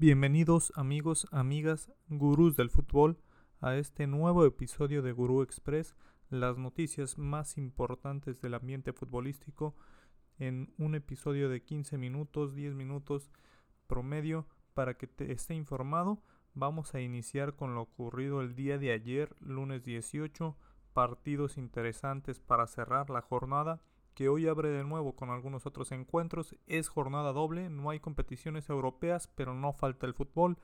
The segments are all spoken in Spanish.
Bienvenidos amigos, amigas, gurús del fútbol a este nuevo episodio de Gurú Express, las noticias más importantes del ambiente futbolístico en un episodio de 15 minutos, 10 minutos promedio para que te esté informado. Vamos a iniciar con lo ocurrido el día de ayer, lunes 18, partidos interesantes para cerrar la jornada que hoy abre de nuevo con algunos otros encuentros. Es jornada doble, no hay competiciones europeas, pero no falta el fútbol.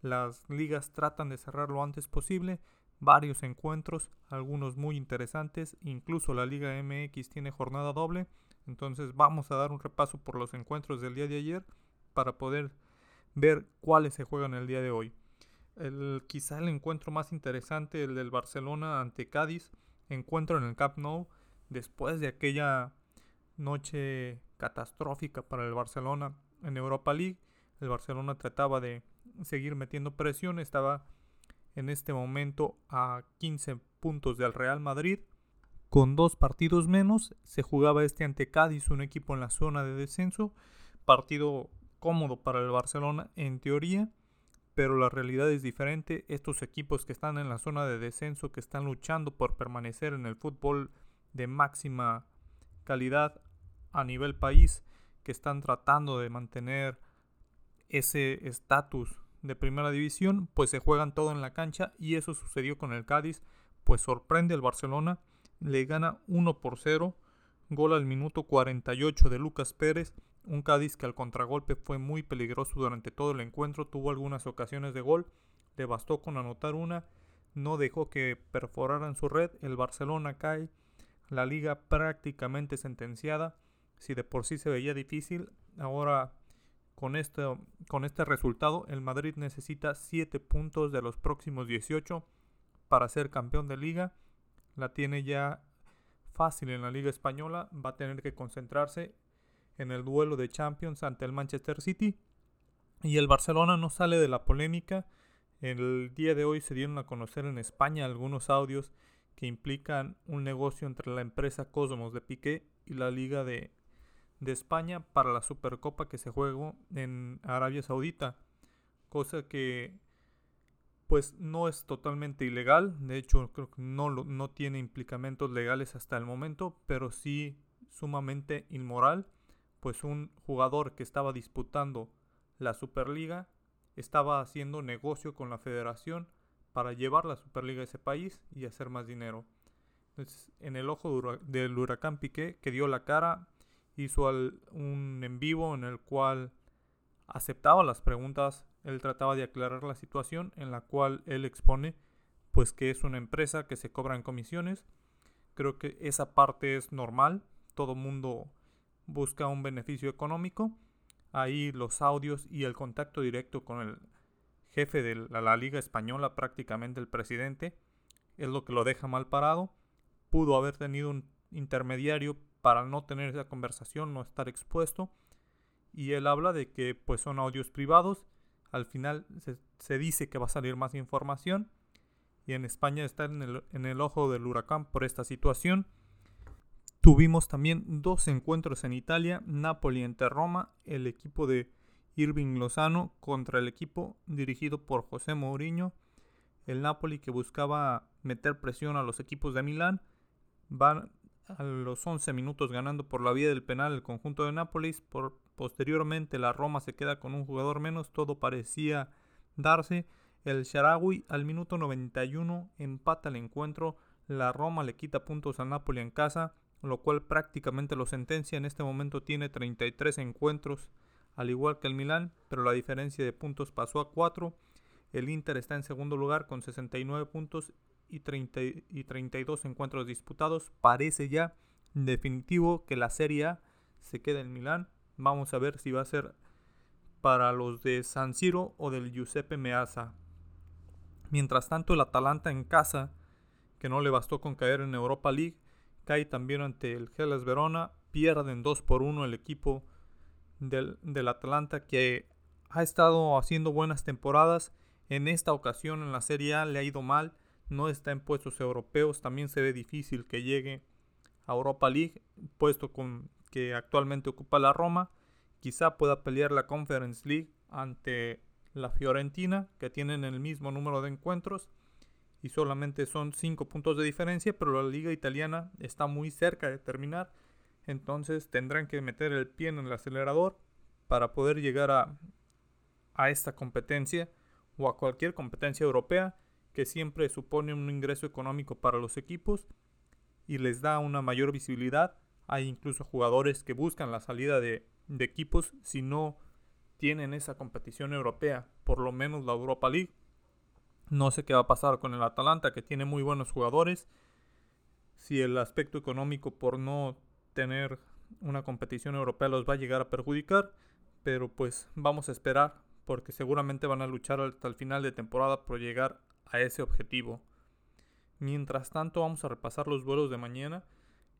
Las ligas tratan de cerrar lo antes posible. Varios encuentros, algunos muy interesantes. Incluso la Liga MX tiene jornada doble. Entonces vamos a dar un repaso por los encuentros del día de ayer para poder ver cuáles se juegan el día de hoy. El, quizá el encuentro más interesante, el del Barcelona ante Cádiz, encuentro en el Camp Nou después de aquella noche catastrófica para el Barcelona en Europa League. El Barcelona trataba de seguir metiendo presión, estaba en este momento a 15 puntos del Real Madrid. Con dos partidos menos, se jugaba este ante Cádiz, un equipo en la zona de descenso. Partido cómodo para el Barcelona en teoría, pero la realidad es diferente. Estos equipos que están en la zona de descenso, que están luchando por permanecer en el fútbol de máxima calidad a nivel país que están tratando de mantener ese estatus de primera división, pues se juegan todo en la cancha y eso sucedió con el Cádiz, pues sorprende el Barcelona, le gana 1 por 0, gol al minuto 48 de Lucas Pérez, un Cádiz que al contragolpe fue muy peligroso durante todo el encuentro, tuvo algunas ocasiones de gol, le bastó con anotar una, no dejó que perforaran su red, el Barcelona cae la liga prácticamente sentenciada. Si de por sí se veía difícil, ahora con este, con este resultado el Madrid necesita 7 puntos de los próximos 18 para ser campeón de liga. La tiene ya fácil en la liga española. Va a tener que concentrarse en el duelo de Champions ante el Manchester City. Y el Barcelona no sale de la polémica. El día de hoy se dieron a conocer en España algunos audios que implican un negocio entre la empresa Cosmos de Piqué y la Liga de, España para la Supercopa que se juega en Arabia Saudita, cosa que pues no es totalmente ilegal, de hecho creo que no, no tiene implicamentos legales hasta el momento, pero sí sumamente inmoral, pues un jugador que estaba disputando la Superliga estaba haciendo negocio con la federación para llevar la Superliga a ese país y hacer más dinero. Entonces, en el ojo del huracán Piqué, que dio la cara, hizo un en vivo en el cual aceptaba las preguntas, él trataba de aclarar la situación en la cual él expone pues que es una empresa que se cobran comisiones. Creo que esa parte es normal, todo mundo busca un beneficio económico. Ahí los audios y el contacto directo con el jefe de la, Liga Española, prácticamente el presidente, es lo que lo deja mal parado. Pudo haber tenido un intermediario para no tener esa conversación, no estar expuesto. Y él habla de que pues son audios privados. Al final se, dice que va a salir más información. Y en España está en el, ojo del huracán por esta situación. Tuvimos también dos encuentros en Italia, Napoli ante Roma, el equipo de Irving Lozano contra el equipo dirigido por José Mourinho. El Napoli que buscaba meter presión a los equipos de Milán. Van a los 11 minutos ganando por la vía del penal el conjunto de Nápoles. Por, posteriormente la Roma se queda con un jugador menos. Todo parecía darse. El Sharawi al minuto 91 empata el encuentro. La Roma le quita puntos al Napoli en casa, lo cual prácticamente lo sentencia. En este momento tiene 33 encuentros al igual que el Milán, pero la diferencia de puntos pasó a 4. El Inter está en segundo lugar con 69 puntos y, 30 y 32 encuentros disputados. Parece ya definitivo que la Serie A se queda en Milán. Vamos a ver si va a ser para los de San Siro o del Giuseppe Meazza. Mientras tanto, el Atalanta en casa, que no le bastó con caer en Europa League, cae también ante el Hellas Verona. Pierden 2 por 1 el equipo del, Atlanta que ha estado haciendo buenas temporadas. En esta ocasión en la Serie A le ha ido mal. No está en puestos europeos. También se ve difícil que llegue a Europa League, puesto con que actualmente ocupa la Roma. Quizá pueda pelear la Conference League ante la Fiorentina, que tienen el mismo número de encuentros y solamente son 5 puntos de diferencia, pero la liga italiana está muy cerca de terminar, entonces tendrán que meter el pie en el acelerador para poder llegar a, a esta competencia o a cualquier competencia europea que siempre supone un ingreso económico para los equipos y les da una mayor visibilidad. Hay incluso jugadores que buscan la salida de, de equipos si no tienen esa competición europea, por lo menos la Europa League. No sé qué va a pasar con el Atalanta, que tiene muy buenos jugadores. Si el aspecto económico por no tener una competición europea los va a llegar a perjudicar. Pero pues vamos a esperar, porque seguramente van a luchar hasta el final de temporada por llegar a ese objetivo. Mientras tanto, vamos a repasar los vuelos de mañana.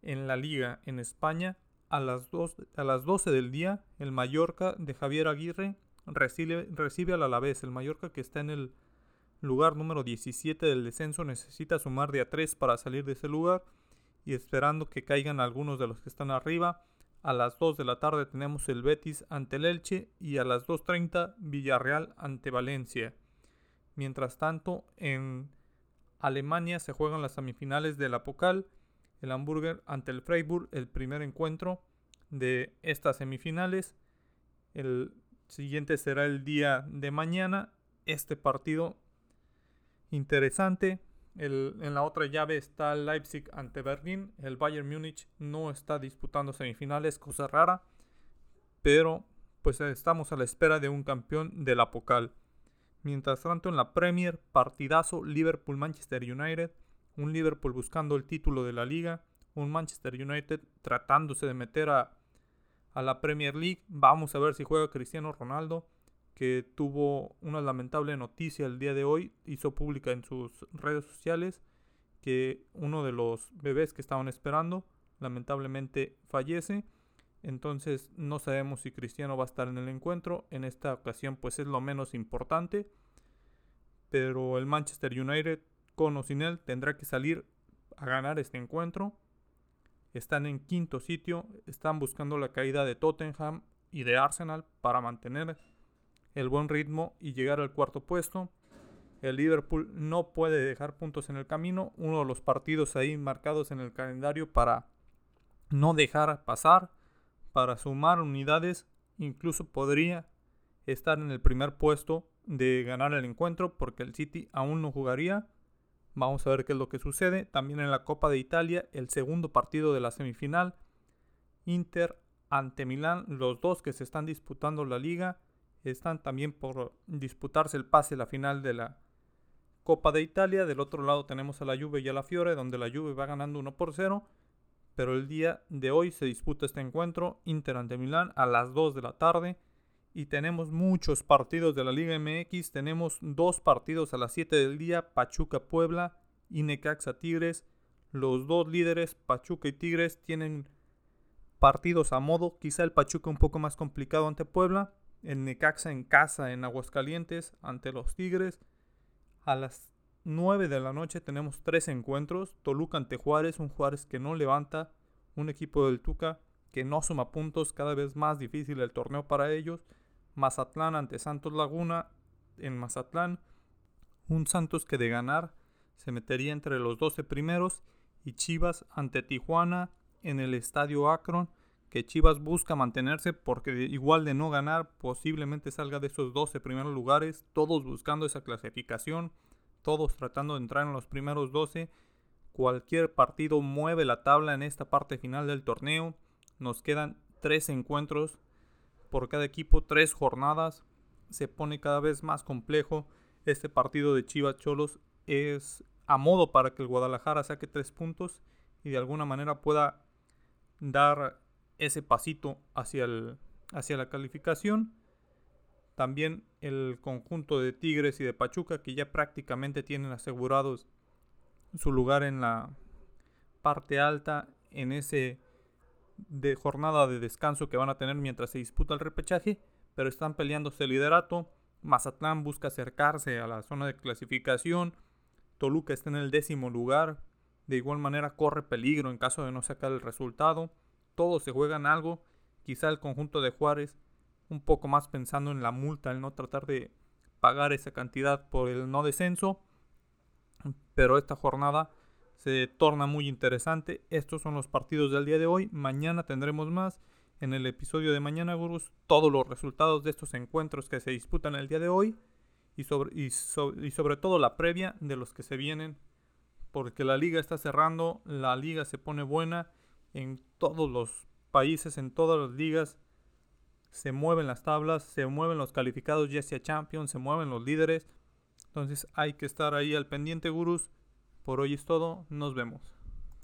En la liga en España, a las, a las 12 del día, el Mallorca de Javier Aguirre recibe, recibe al Alavés. El Mallorca que está en el lugar número 17 del descenso necesita sumar de a 3 para salir de ese lugar y esperando que caigan algunos de los que están arriba. A las 2 de la tarde tenemos el Betis ante el Elche y a las 2.30 Villarreal ante Valencia. Mientras tanto, en Alemania se juegan las semifinales del Apocal, el Hamburger ante el Freiburg, el primer encuentro de estas semifinales. El siguiente será el día de mañana. Este partido interesante. En la otra llave está Leipzig ante Berlín. El Bayern Múnich no está disputando semifinales, cosa rara. Pero pues estamos a la espera de un campeón del Apocal. Mientras tanto en la Premier, partidazo Liverpool-Manchester United. Un Liverpool buscando el título de la liga. Un Manchester United tratándose de meter a, a la Premier League. Vamos a ver si juega Cristiano Ronaldo que tuvo una lamentable noticia el día de hoy, hizo pública en sus redes sociales que uno de los bebés que estaban esperando lamentablemente fallece. Entonces no sabemos si Cristiano va a estar en el encuentro. En esta ocasión pues es lo menos importante. Pero el Manchester United con o sin él tendrá que salir a ganar este encuentro. Están en quinto sitio. Están buscando la caída de Tottenham y de Arsenal para mantener el buen ritmo y llegar al cuarto puesto. El Liverpool no puede dejar puntos en el camino. Uno de los partidos ahí marcados en el calendario para no dejar pasar, para sumar unidades. Incluso podría estar en el primer puesto de ganar el encuentro porque el City aún no jugaría. Vamos a ver qué es lo que sucede. También en la Copa de Italia, el segundo partido de la semifinal. Inter ante Milán, los dos que se están disputando la liga están también por disputarse el pase a la final de la Copa de Italia. Del otro lado tenemos a la Juve y a la Fiore, donde la Juve va ganando 1 por 0. Pero el día de hoy se disputa este encuentro Inter ante Milán a las 2 de la tarde. Y tenemos muchos partidos de la Liga MX. Tenemos dos partidos a las 7 del día. Pachuca Puebla y Necaxa Tigres. Los dos líderes, Pachuca y Tigres, tienen partidos a modo. Quizá el Pachuca un poco más complicado ante Puebla el Necaxa en casa en Aguascalientes ante los Tigres. A las 9 de la noche tenemos tres encuentros. Toluca ante Juárez, un Juárez que no levanta, un equipo del Tuca que no suma puntos, cada vez más difícil el torneo para ellos. Mazatlán ante Santos Laguna en Mazatlán. Un Santos que de ganar se metería entre los 12 primeros. Y Chivas ante Tijuana en el Estadio Akron que Chivas busca mantenerse porque igual de no ganar posiblemente salga de esos 12 primeros lugares, todos buscando esa clasificación, todos tratando de entrar en los primeros 12. Cualquier partido mueve la tabla en esta parte final del torneo. Nos quedan tres encuentros por cada equipo, tres jornadas. Se pone cada vez más complejo. Este partido de Chivas Cholos es a modo para que el Guadalajara saque tres puntos y de alguna manera pueda dar ese pasito hacia, el, hacia la calificación. También el conjunto de Tigres y de Pachuca que ya prácticamente tienen asegurados su lugar en la parte alta en ese de jornada de descanso que van a tener mientras se disputa el repechaje, pero están peleándose el liderato. Mazatlán busca acercarse a la zona de clasificación. Toluca está en el décimo lugar. De igual manera corre peligro en caso de no sacar el resultado todos se juegan algo. Quizá el conjunto de Juárez, un poco más pensando en la multa, el no tratar de pagar esa cantidad por el no descenso. Pero esta jornada se torna muy interesante. Estos son los partidos del día de hoy. Mañana tendremos más. En el episodio de mañana, Gurus, todos los resultados de estos encuentros que se disputan el día de hoy. Y sobre, y sobre todo la previa de los que se vienen. Porque la liga está cerrando. La liga se pone buena en todos los países, en todas las ligas se mueven las tablas, se mueven los calificados ya sea Champions, se mueven los líderes. Entonces hay que estar ahí al pendiente, gurús. Por hoy es todo, nos vemos.